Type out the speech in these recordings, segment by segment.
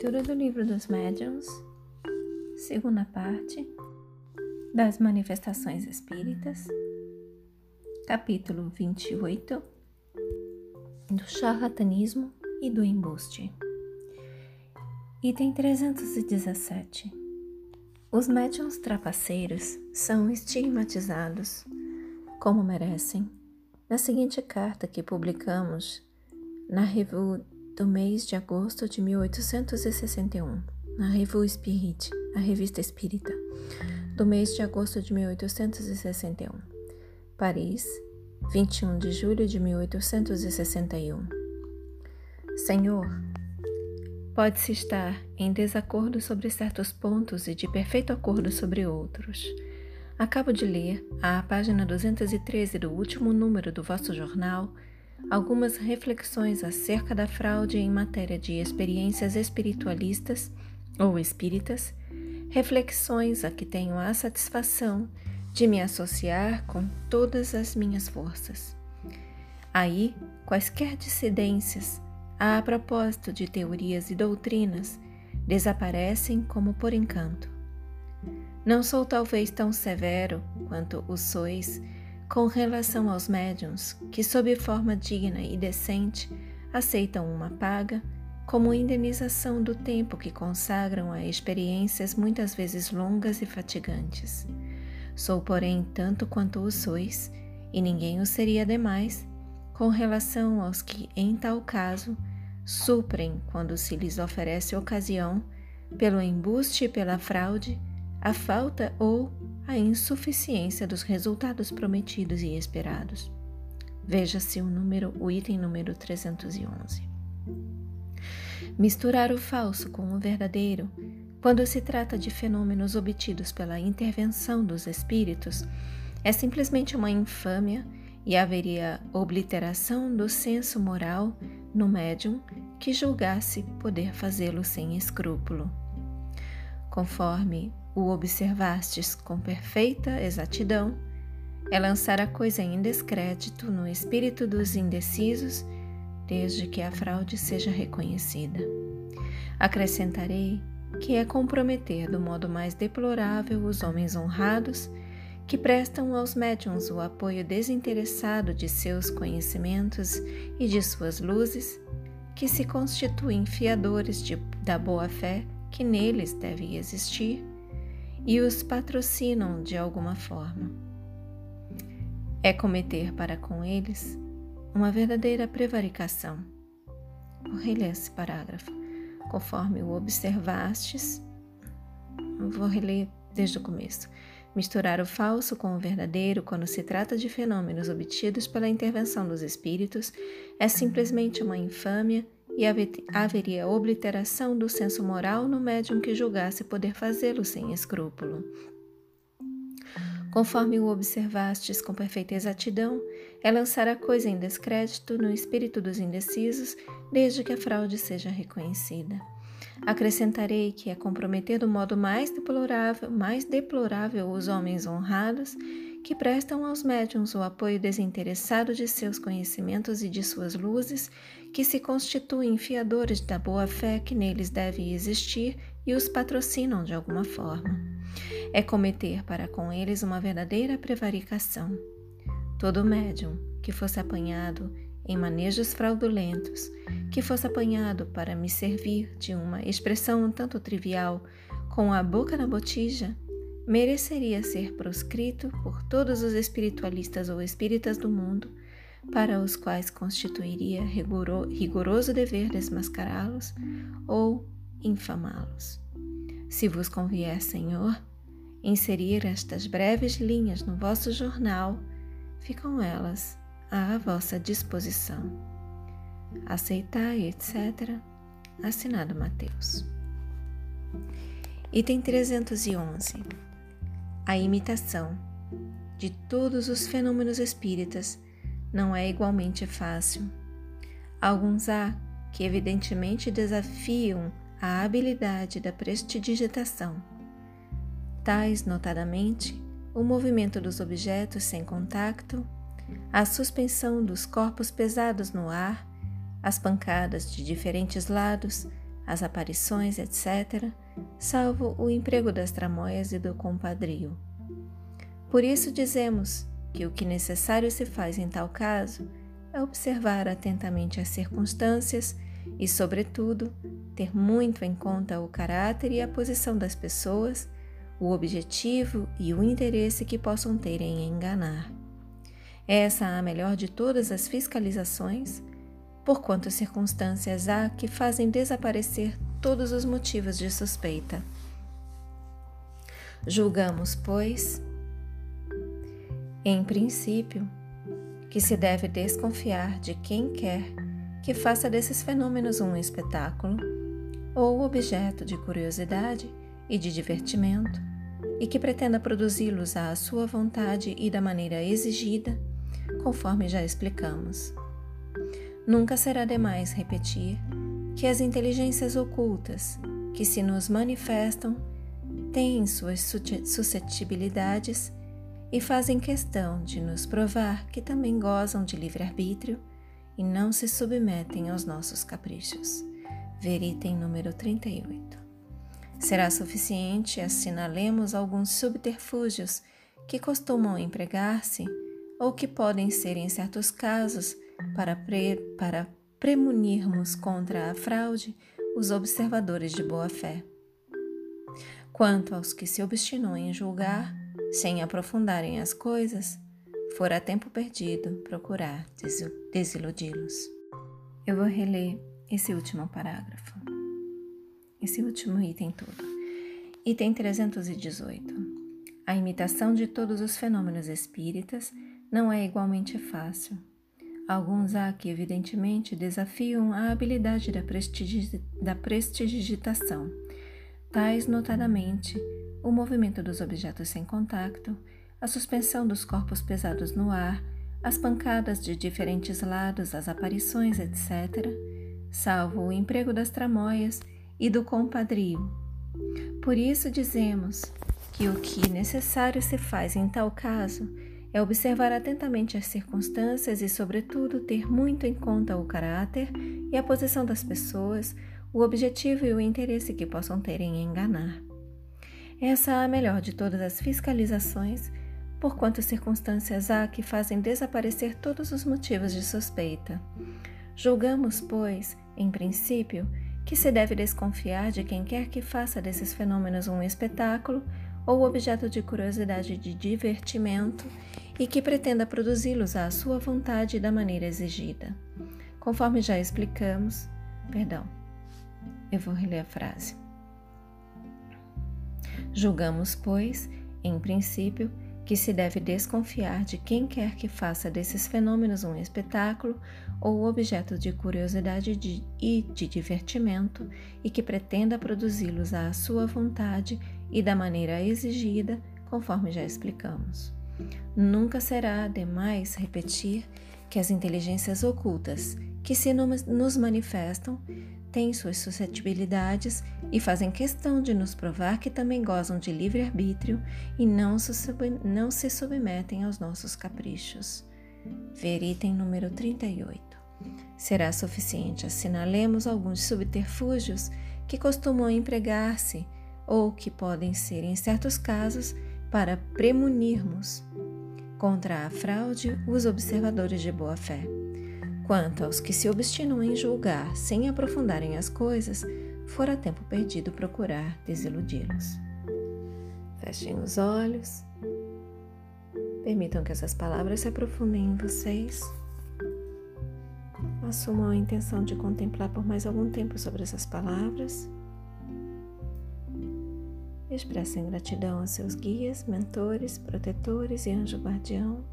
Leitura do Livro dos Médiuns, segunda parte, das Manifestações Espíritas, capítulo 28, do charlatanismo e do embuste. Item 317. Os médiuns trapaceiros são estigmatizados, como merecem, na seguinte carta que publicamos na Revue do mês de agosto de 1861, na Revue Spirit, a revista espírita, do mês de agosto de 1861. Paris, 21 de julho de 1861. Senhor, pode-se estar em desacordo sobre certos pontos e de perfeito acordo sobre outros. Acabo de ler, à página 213 do último número do vosso jornal, algumas reflexões acerca da fraude em matéria de experiências espiritualistas ou espíritas, reflexões a que tenho a satisfação de me associar com todas as minhas forças. Aí, quaisquer dissidências a propósito de teorias e doutrinas desaparecem como por encanto. Não sou talvez tão severo quanto o sois com relação aos médiums que, sob forma digna e decente, aceitam uma paga como indenização do tempo que consagram a experiências muitas vezes longas e fatigantes. Sou, porém, tanto quanto o sois, e ninguém o seria demais, com relação aos que, em tal caso, suprem quando se lhes oferece ocasião, pelo embuste e pela fraude, a falta ou a insuficiência dos resultados prometidos e esperados. Veja-se o número, o item número 311. Misturar o falso com o verdadeiro, quando se trata de fenômenos obtidos pela intervenção dos espíritos, é simplesmente uma infâmia e haveria obliteração do senso moral no médium que julgasse poder fazê-lo sem escrúpulo. Conforme o observastes com perfeita exatidão, é lançar a coisa em descrédito no espírito dos indecisos, desde que a fraude seja reconhecida. Acrescentarei que é comprometer do modo mais deplorável os homens honrados que prestam aos médiums o apoio desinteressado de seus conhecimentos e de suas luzes, que se constituem fiadores de, da boa-fé que neles deve existir e os patrocinam de alguma forma. É cometer para com eles uma verdadeira prevaricação. Reler esse parágrafo. Conforme o observastes, vou reler desde o começo. Misturar o falso com o verdadeiro quando se trata de fenômenos obtidos pela intervenção dos espíritos é simplesmente uma infâmia e haveria obliteração do senso moral no médium que julgasse poder fazê-lo sem escrúpulo. Conforme o observastes com perfeita exatidão, é lançar a coisa em descrédito no espírito dos indecisos, desde que a fraude seja reconhecida. Acrescentarei que é comprometer do modo mais deplorável, mais deplorável os homens honrados que prestam aos médiums o apoio desinteressado de seus conhecimentos e de suas luzes, que se constituem fiadores da boa-fé que neles deve existir e os patrocinam de alguma forma. É cometer para com eles uma verdadeira prevaricação. Todo médium que fosse apanhado em manejos fraudulentos, que fosse apanhado para me servir de uma expressão um tanto trivial, com a boca na botija, mereceria ser proscrito por todos os espiritualistas ou espíritas do mundo, para os quais constituiria rigoroso dever desmascará-los ou infamá-los. Se vos convier, Senhor, inserir estas breves linhas no vosso jornal, ficam elas à vossa disposição. Aceitai, etc. Assinado Mateus. Item 311 a imitação de todos os fenômenos espíritas não é igualmente fácil. Alguns há que evidentemente desafiam a habilidade da prestidigitação, tais, notadamente, o movimento dos objetos sem contato, a suspensão dos corpos pesados no ar, as pancadas de diferentes lados, as aparições, etc., salvo o emprego das tramóias e do compadrio. Por isso dizemos que o que necessário se faz em tal caso é observar atentamente as circunstâncias e, sobretudo, ter muito em conta o caráter e a posição das pessoas, o objetivo e o interesse que possam ter em enganar. Essa é a melhor de todas as fiscalizações, porquanto circunstâncias há que fazem desaparecer todos os motivos de suspeita. Julgamos, pois, em princípio, que se deve desconfiar de quem quer que faça desses fenômenos um espetáculo ou objeto de curiosidade e de divertimento e que pretenda produzi-los à sua vontade e da maneira exigida, conforme já explicamos. Nunca será demais repetir que as inteligências ocultas que se nos manifestam têm suas suscetibilidades e fazem questão de nos provar que também gozam de livre-arbítrio e não se submetem aos nossos caprichos. Veritem número 38. Será suficiente assinalemos alguns subterfúgios que costumam empregar-se ou que podem ser, em certos casos, para, pre, para premunirmos contra a fraude os observadores de boa-fé. Quanto aos que se obstinam em julgar, sem aprofundarem as coisas, fora tempo perdido procurar desiludi-los. Eu vou reler esse último parágrafo, esse último item todo. Item 318. A imitação de todos os fenômenos espíritas não é igualmente fácil Alguns há que, evidentemente, desafiam a habilidade da, prestigi da prestidigitação, tais, notadamente, o movimento dos objetos sem contato, a suspensão dos corpos pesados no ar, as pancadas de diferentes lados, as aparições, etc., salvo o emprego das tramóias e do compadrio. Por isso dizemos que o que necessário se faz em tal caso é observar atentamente as circunstâncias e, sobretudo, ter muito em conta o caráter e a posição das pessoas, o objetivo e o interesse que possam ter em enganar. Essa é a melhor de todas as fiscalizações, porquanto circunstâncias há que fazem desaparecer todos os motivos de suspeita. Julgamos, pois, em princípio, que se deve desconfiar de quem quer que faça desses fenômenos um espetáculo ou objeto de curiosidade de divertimento e que pretenda produzi-los à sua vontade e da maneira exigida. Conforme já explicamos, perdão, eu vou reler a frase. Julgamos, pois, em princípio, que se deve desconfiar de quem quer que faça desses fenômenos um espetáculo ou objeto de curiosidade de, e de divertimento e que pretenda produzi-los à sua vontade e da maneira exigida, conforme já explicamos. Nunca será demais repetir que as inteligências ocultas que se nos manifestam têm suas suscetibilidades e fazem questão de nos provar que também gozam de livre-arbítrio e não se, não se submetem aos nossos caprichos. Ver item número 38. Será suficiente assinalemos alguns subterfúgios que costumam empregar-se ou que podem ser, em certos casos, para premunirmos contra a fraude os observadores de boa fé. Quanto aos que se obstinam em julgar sem aprofundarem as coisas, fora tempo perdido procurar desiludi-los. Fechem os olhos. Permitam que essas palavras se aprofundem em vocês. Assumam a intenção de contemplar por mais algum tempo sobre essas palavras. Expressem gratidão a seus guias, mentores, protetores e anjo guardião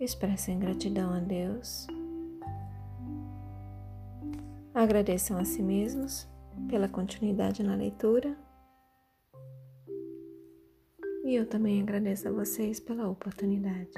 Expressem gratidão a Deus. Agradeçam a si mesmos pela continuidade na leitura. E eu também agradeço a vocês pela oportunidade.